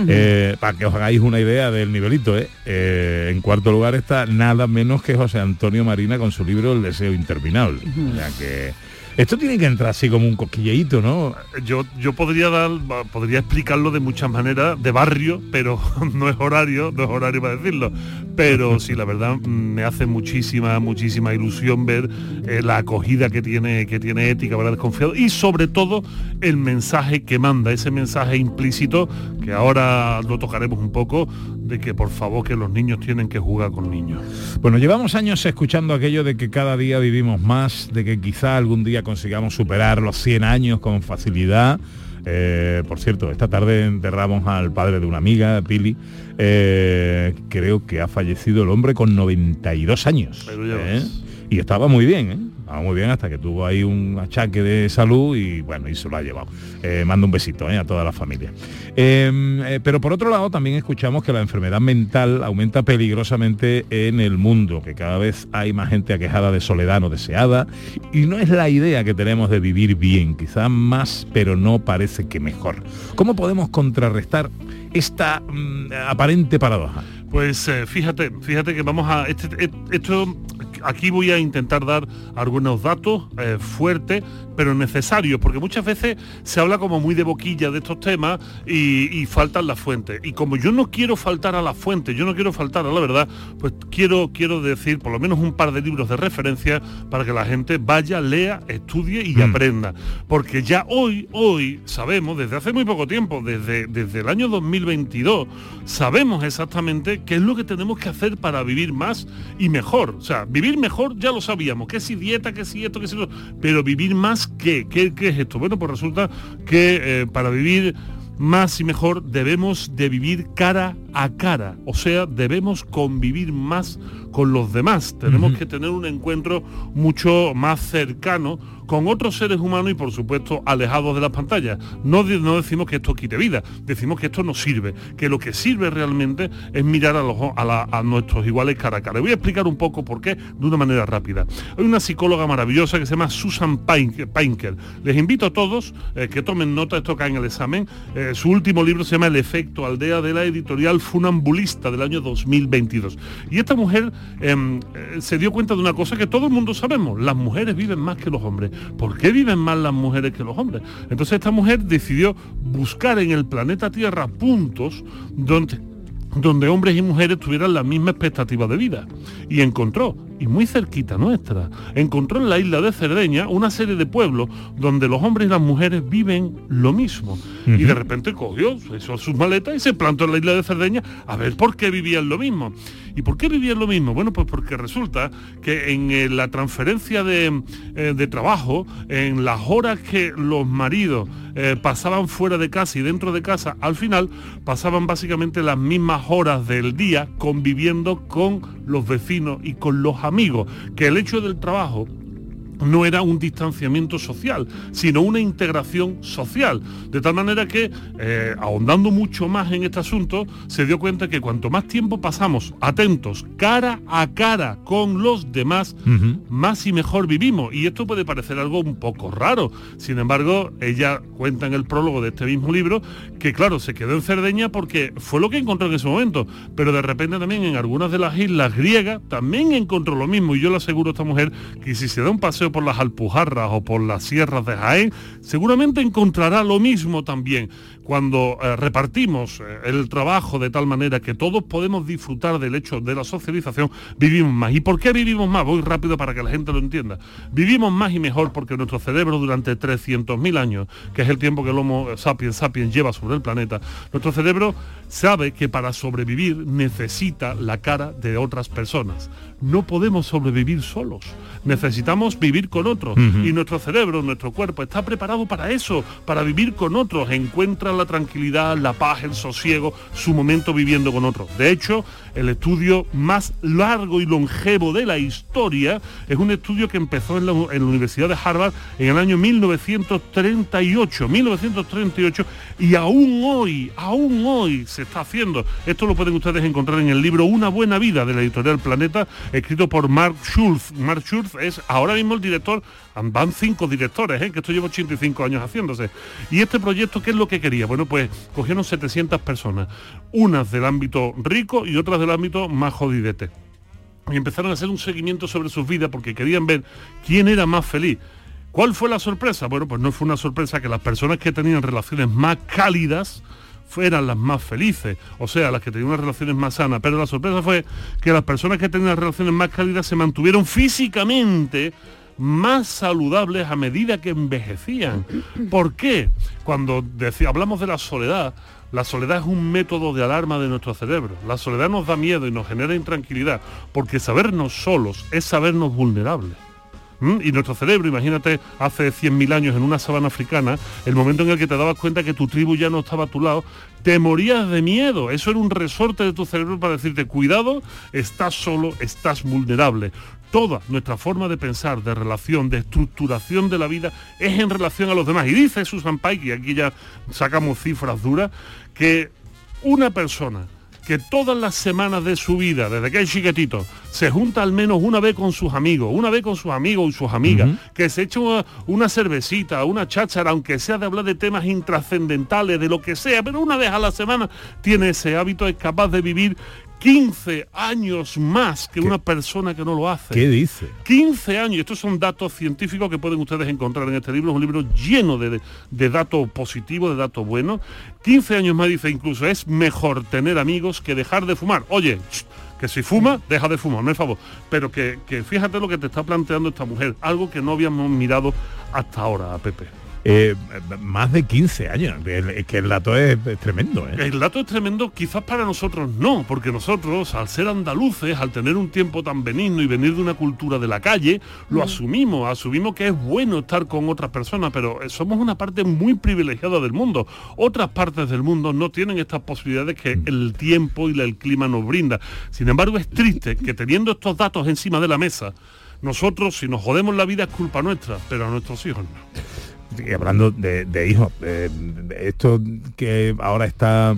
Eh, para que os hagáis una idea del nivelito, ¿eh? Eh, en cuarto lugar está nada menos que José Antonio Marina con su libro El deseo interminable. O sea que esto tiene que entrar así como un cosquilleíto, ¿no? Yo, yo podría dar, podría explicarlo de muchas maneras, de barrio, pero no es horario, no es horario para decirlo. Pero sí, la verdad mm, me hace muchísima, muchísima ilusión ver eh, la acogida que tiene, que tiene ética para desconfiado y sobre todo el mensaje que manda, ese mensaje implícito que ahora lo tocaremos un poco, de que por favor que los niños tienen que jugar con niños. Bueno, llevamos años escuchando aquello de que cada día vivimos más, de que quizá algún día consigamos superar los 100 años con facilidad. Eh, por cierto, esta tarde enterramos al padre de una amiga, Pili. Eh, creo que ha fallecido el hombre con 92 años. ¿eh? Y estaba muy bien, ¿eh? Estaba muy bien hasta que tuvo ahí un achaque de salud y bueno, y se lo ha llevado. Eh, mando un besito ¿eh? a toda la familia. Eh, eh, pero por otro lado también escuchamos que la enfermedad mental aumenta peligrosamente en el mundo, que cada vez hay más gente aquejada de soledad no deseada y no es la idea que tenemos de vivir bien, quizás más, pero no parece que mejor. ¿Cómo podemos contrarrestar esta mm, aparente paradoja? Pues eh, fíjate, fíjate que vamos a este- et- esto aquí voy a intentar dar algunos datos eh, fuertes pero necesarios porque muchas veces se habla como muy de boquilla de estos temas y, y faltan las fuentes. Y como yo no quiero faltar a las fuentes yo no quiero faltar a la verdad pues quiero quiero decir por lo menos un par de libros de referencia para que la gente vaya lea estudie y aprenda. Porque ya hoy hoy sabemos desde hace muy poco tiempo desde desde el año 2022 sabemos exactamente qué es lo que tenemos que hacer para vivir más y mejor. O sea, vivir mejor ya lo sabíamos, que si dieta, que si esto, que si lo... Pero vivir más, ¿qué? ¿Qué, es esto? Bueno, pues resulta que eh, para vivir más y mejor debemos de vivir cara a cara, o sea, debemos convivir más con los demás, tenemos que tener un encuentro mucho más cercano con otros seres humanos y por supuesto alejados de las pantallas. No, no decimos que esto quite vida, decimos que esto no sirve, que lo que sirve realmente es mirar a, los, a, la- a nuestros iguales cara a cara. Voy a explicar un poco por qué de una manera rápida. Hay una psicóloga maravillosa que se llama Susan Painker. Les invito a todos eh, que tomen nota, esto cae en el examen. Eh, su último libro se llama El efecto aldea de la editorial Funambulista del año 2022. Y esta mujer eh, se dio cuenta de una cosa que todo el mundo sabemos, las mujeres viven más que los hombres. ¿Por qué viven más las mujeres que los hombres? Entonces esta mujer decidió buscar en el planeta Tierra puntos donde donde hombres y mujeres tuvieran la misma expectativa de vida. Y encontró, y muy cerquita nuestra, encontró en la isla de Cerdeña una serie de pueblos donde los hombres y las mujeres viven lo mismo. Y de repente cogió, hizo sus maletas y se plantó en la isla de Cerdeña a ver por qué vivían lo mismo. ¿Y por qué vivían lo mismo? Bueno, pues porque resulta que en eh, la transferencia de, eh, de trabajo, en las horas que los maridos eh, pasaban fuera de casa y dentro de casa, al final pasaban básicamente las mismas horas del día conviviendo con los vecinos y con los amigos. Que el hecho del trabajo no era un distanciamiento social, sino una integración social. De tal manera que, eh, ahondando mucho más en este asunto, se dio cuenta que cuanto más tiempo pasamos atentos, cara a cara con los demás, más y mejor vivimos. Y esto puede parecer algo un poco raro. Sin embargo, ella cuenta en el prólogo de este mismo libro que, claro, se quedó en Cerdeña porque fue lo que encontró en ese momento. Pero de repente también en algunas de las islas griegas también encontró lo mismo. Y yo le aseguro a esta mujer que si se da un paseo por las Alpujarras o por las sierras de Jaén, seguramente encontrará lo mismo también. Cuando eh, repartimos eh, el trabajo de tal manera que todos podemos disfrutar del hecho de la socialización, vivimos más. ¿Y por qué vivimos más? Voy rápido para que la gente lo entienda. Vivimos más y mejor porque nuestro cerebro durante 300.000 años, que es el tiempo que el Homo sapiens sapiens lleva sobre el planeta, nuestro cerebro sabe que para sobrevivir necesita la cara de otras personas. No podemos sobrevivir solos. Necesitamos vivir con otros. Y nuestro cerebro, nuestro cuerpo está preparado para eso, para vivir con otros. Encuentra la tranquilidad, la paz, el sosiego, su momento viviendo con otros. De hecho, el estudio más largo y longevo de la historia es un estudio que empezó en la, Universidad de Harvard en el año 1938. 1938 y aún hoy, aún hoy se está haciendo. Esto lo pueden ustedes encontrar en el libro Una buena vida de la editorial Planeta, escrito por Mark Schulz. Mark Schulz es ahora mismo el director, van cinco directores, ¿eh? que esto lleva 85 años haciéndose. Y este proyecto, ¿qué es lo que quería? Bueno, pues cogieron 700 personas, unas del ámbito rico y otras del ámbito más jodidete. Y empezaron a hacer un seguimiento sobre sus vidas porque querían ver quién era más feliz. ¿Cuál fue la sorpresa? Bueno, pues no fue una sorpresa que las personas que tenían relaciones más cálidas fueran las más felices, o sea, las que tenían unas relaciones más sanas. Pero la sorpresa fue que las personas que tenían relaciones más cálidas se mantuvieron físicamente más saludables a medida que envejecían. ¿Por qué? Cuando hablamos de la soledad, la soledad es un método de alarma de nuestro cerebro. La soledad nos da miedo y nos genera intranquilidad, porque sabernos solos es sabernos vulnerables. ¿Mm? Y nuestro cerebro, imagínate, hace 100.000 años en una sabana africana, el momento en el que te dabas cuenta que tu tribu ya no estaba a tu lado, te morías de miedo. Eso era un resorte de tu cerebro para decirte, cuidado, estás solo, estás vulnerable. Toda nuestra forma de pensar, de relación, de estructuración de la vida es en relación a los demás. Y dice Susan Pike, y aquí ya sacamos cifras duras, que una persona que todas las semanas de su vida, desde que es chiquitito, se junta al menos una vez con sus amigos, una vez con sus amigos y sus amigas, que se echa una, una cervecita, una cháchara, aunque sea de hablar de temas intrascendentales, de lo que sea, pero una vez a la semana tiene ese hábito, es capaz de vivir 15 años más que una persona que no lo hace. ¿Qué dice? 15 años. Estos son datos científicos que pueden ustedes encontrar en este libro. Es un libro lleno de, de- datos positivos, de datos buenos. 15 años más dice incluso, es mejor tener amigos que dejar de fumar. Oye, que si fuma, deja de fumar, me favor. Pero que, que fíjate lo que te está planteando esta mujer, algo que no habíamos mirado hasta ahora, Pepe. Eh, más de 15 años. Es que el dato es, es tremendo. ¿eh? El dato es tremendo, quizás para nosotros no, porque nosotros, al ser andaluces, al tener un tiempo tan benigno y venir de una cultura de la calle, lo asumimos, asumimos que es bueno estar con otras personas, pero eh, somos una parte muy privilegiada del mundo. Otras partes del mundo no tienen estas posibilidades que el tiempo y el clima nos brinda. Sin embargo, es triste que teniendo estos datos encima de la mesa, nosotros, si nos jodemos la vida, es culpa nuestra, pero a nuestros hijos no. Y hablando de, hijos, eh, esto que ahora está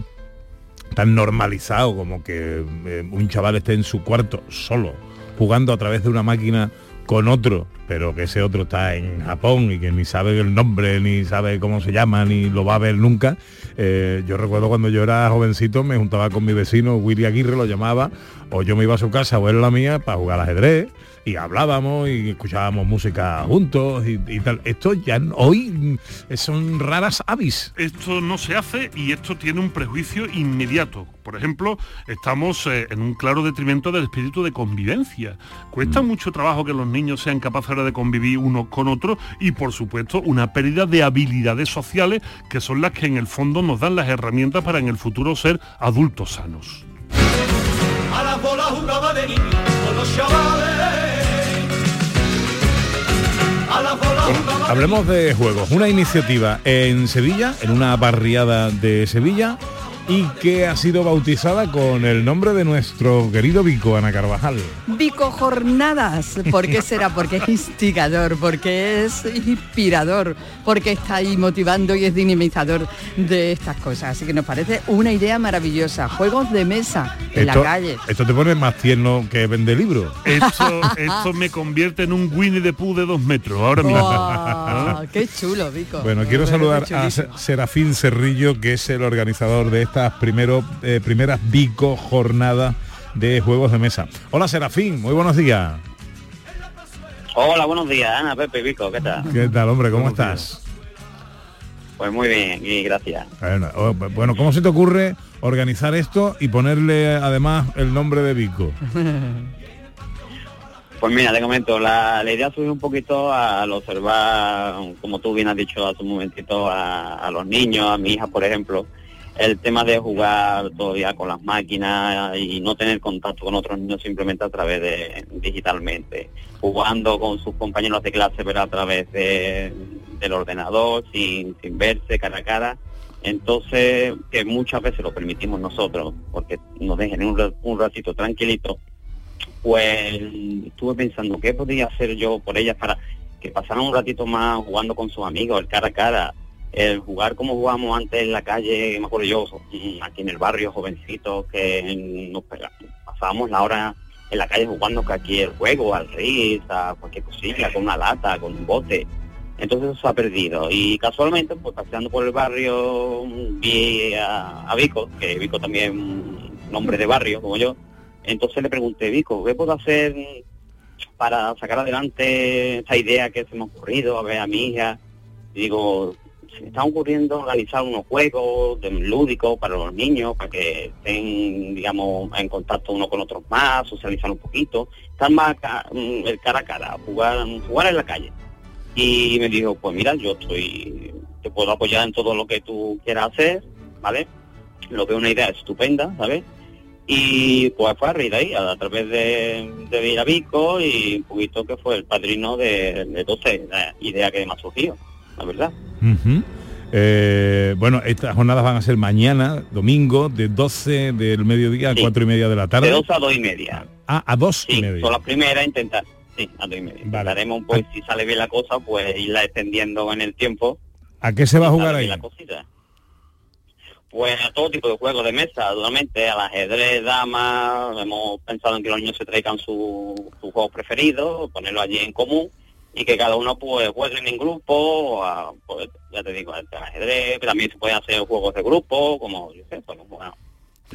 tan normalizado como que eh, un chaval esté en su cuarto solo, jugando a través de una máquina con otro, pero que ese otro está en Japón y que ni sabe el nombre, ni sabe cómo se llama, ni lo va a ver nunca. Eh, yo recuerdo cuando yo era jovencito, me juntaba con mi vecino, Willy Aguirre lo llamaba, o yo me iba a su casa o él a la mía para jugar al ajedrez y hablábamos y escuchábamos música juntos y, y tal. Esto ya hoy mm, son raras avis. Esto no se hace y esto tiene un prejuicio inmediato. Por ejemplo, estamos eh, en un claro detrimento del espíritu de convivencia. Cuesta mucho trabajo que los niños sean capaces ahora de convivir unos con otros y, por supuesto, una pérdida de habilidades sociales que son las que en el fondo nos dan las herramientas para en el futuro ser adultos sanos. A la bola jugaba de niño con los chavales. Hablemos de juegos. Una iniciativa en Sevilla, en una barriada de Sevilla, y que ha sido bautizada con el nombre de nuestro querido Vico, Ana Carvajal. Vico Jornadas. ¿Por qué será? Porque es instigador, porque es inspirador, porque está ahí motivando y es dinamizador de estas cosas. Así que nos parece una idea maravillosa. Juegos de mesa en la calle. Esto te pone más tierno que vende libros. Esto, esto me convierte en un Winnie the Pooh de dos metros ahora mismo. ¡Qué chulo, Vico! Bueno, quiero saludar a Serafín Cerrillo, que es el organizador de estas primero, eh, primeras Vico jornadas de juegos de mesa. Hola Serafín, muy buenos días. Hola, buenos días, Ana, Pepe, Vico, ¿qué tal? ¿Qué tal, hombre? ¿Cómo estás? Pues muy bien, y gracias. Bueno, Bueno, ¿cómo se te ocurre organizar esto y ponerle además el nombre de Vico? Pues mira, te comento, la, la idea surge un poquito al observar, como tú bien has dicho hace un momentito, a, a los niños, a mi hija, por ejemplo, el tema de jugar todavía con las máquinas y no tener contacto con otros niños simplemente a través de digitalmente, jugando con sus compañeros de clase pero a través de- del ordenador, sin, verse cara a cara. Entonces, que muchas veces lo permitimos nosotros, porque nos dejen un, ra- un ratito tranquilito, pues estuve pensando qué podría hacer yo por ellas para que pasaran un ratito más jugando con sus amigos, el cara a cara, el jugar como jugábamos antes en la calle, me acuerdo yo, mm, aquí en el barrio, jovencitos, que nos pasábamos la hora en la calle jugando que aquí el juego, al ris, a cualquier cosilla, con una lata, con un bote. Entonces eso se ha perdido. Y casualmente, pues paseando por el barrio, vi a, Vico, que Vico también un hombre de barrio como yo. Entonces le pregunté, Vico, ¿qué puedo hacer para sacar adelante esta idea que se me ha ocurrido? A ver, a mi hija. Y digo, se está ocurriendo organizar unos juegos lúdicos para los niños, para que estén, digamos, en contacto uno con otros más, socializar un poquito, estar más ca- mm, el cara a cara, jugar, jugar en la calle. Y me dijo, pues mira, yo estoy, te puedo apoyar en todo lo que tú quieras hacer, ¿vale? Lo veo una idea estupenda, ¿sabes? Y pues fue a de ahí, a, través de, de Viravico y un poquito que fue el padrino de, de 12, la idea que me ha surgido, la verdad. Eh, bueno, estas jornadas van a ser mañana, domingo, de 12 del mediodía a 4 y media de la tarde. De dos a dos y media. Ah, a dos y Sí, media. son las primeras, intentar, sí, a dos y media. Intentaremos, pues, si sale bien la cosa, pues irla extendiendo en el tiempo. ¿A qué se va a jugar ahí? la cosita. Pues a todo tipo de juegos de mesa, duramente al ajedrez, damas, hemos pensado en que los niños se traigan su, su juego preferido, ponerlo allí en común y que cada uno pues juegue en grupo, a, pues, ya te digo, al ajedrez, pero también se pueden hacer juegos de grupo, como yo sé, pues, bueno,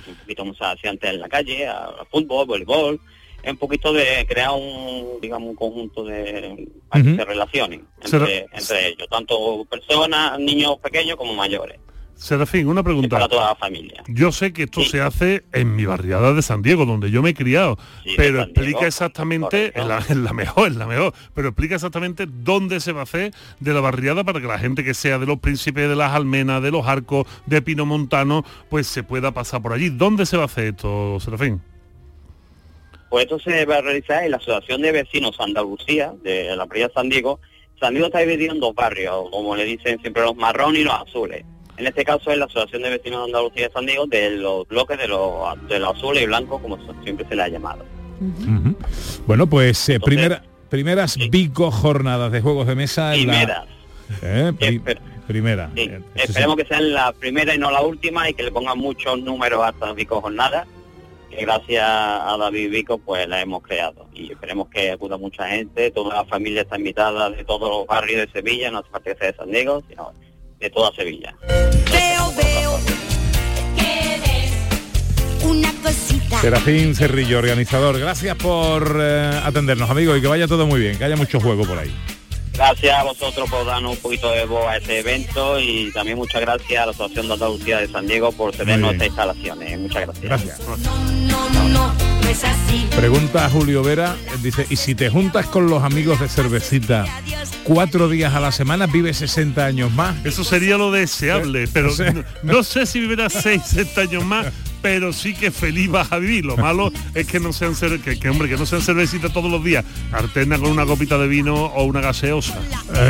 un poquito como se hacía antes en la calle, a, a fútbol, voleibol, un poquito de crear un, digamos, un conjunto de, para que se relacionen entre, entre ellos, tanto personas, niños pequeños como mayores, Serafín, una pregunta. para toda la familia. Yo sé que esto se hace en mi barriada de San Diego, donde yo me he criado, Sí, pero explica Diego, exactamente, en la, en la mejor, en la mejor, pero explica exactamente dónde se va a hacer de la barriada para que la gente que sea de los príncipes, de las almenas, de los arcos, de Pino Montano, pues se pueda pasar por allí. ¿Dónde se va a hacer esto, Serafín? Pues esto se va a realizar en la Asociación de Vecinos Andalucía, de la Playa San Diego. San Diego está dividido en dos barrios, como le dicen siempre los marrones y los azules. En este caso es la Asociación de Vecinos de Andalucía de San Diego de los bloques de los, de los azules y blancos, como siempre se le ha llamado. Bueno, pues eh, primera- primeras Vico jornadas de juegos de mesa. en la- Primeras. Eh, pri- primera. Sí, Eh, sí. Esperemos que sean la primera y no la última y que le pongan muchos números a esta Vico Jornada, que gracias a David Vico pues la hemos creado. Y esperemos que acuda mucha gente, toda la familia está invitada de todos los barrios de Sevilla, no hace falta que sea de San Diego, sino de toda Sevilla. Veo, veo que ves una cosita. Serafín Cerrillo, organizador. Gracias por eh, atendernos, amigos, y que vaya todo muy bien, que haya mucho juego por ahí. Gracias a vosotros por darnos un poquito de voz a este evento y también muchas gracias a la Asociación de Andalucía de San Diego por cedernos estas instalaciones. Muchas gracias. Gracias. No, no, no, no es así. Pregunta a Julio Vera, eh, dice, ¿y si te juntas con los amigos de cervecita cuatro días a la semana, vives 60 años más? Eso sería lo deseable, pero no, no sé si vivirá 6, 7 años más, pero sí que feliz vas a vivir. Lo malo es que no sean cer- que, que, hombre, que no sean cervecitas todos los días. Alterna con una copita de vino o una gaseosa.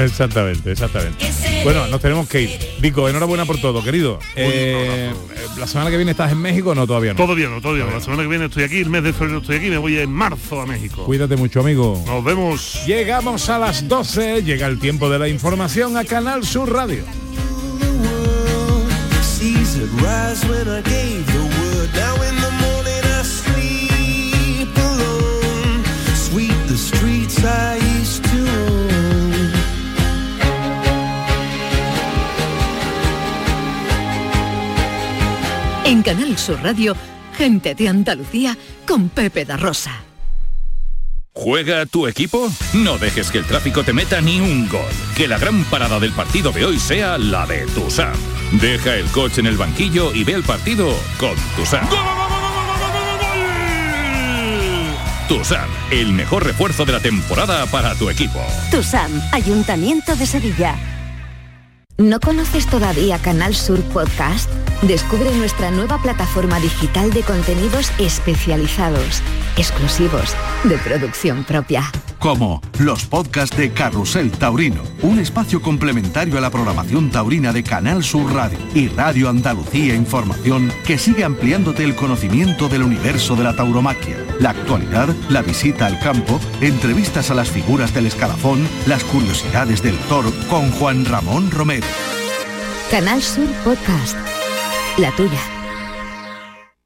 Exactamente, exactamente. Bueno, nos tenemos que ir. Vico, enhorabuena por todo, querido. Eh, la semana que viene estás en México o no todavía no. Todavía no, todavía no. La semana que viene estoy aquí, el mes de febrero estoy aquí, me voy en marzo a México. Cuídate mucho, amigo. Nos vemos. Llegamos a las 12, llega el tiempo de la información a Canal Sur Radio. En Canal Sur Radio, gente de Andalucía con Pepe da Rosa. ¿Juega tu equipo? No dejes que el tráfico te meta ni un gol. Que la gran parada del partido de hoy sea la de Tusam. Deja el coche en el banquillo y ve el partido con Tusam. Tusam, el mejor refuerzo de la temporada para tu equipo. TUSAM, Ayuntamiento de Sevilla. ¿No conoces todavía Canal Sur Podcast? Descubre nuestra nueva plataforma digital de contenidos especializados, exclusivos, de producción propia. Como los podcasts de Carrusel Taurino, un espacio complementario a la programación taurina de Canal Sur Radio y Radio Andalucía Información que sigue ampliándote el conocimiento del universo de la tauromaquia, la actualidad, la visita al campo, entrevistas a las figuras del escalafón, las curiosidades del toro con Juan Ramón Romero. Canal Sur Podcast. La tuya.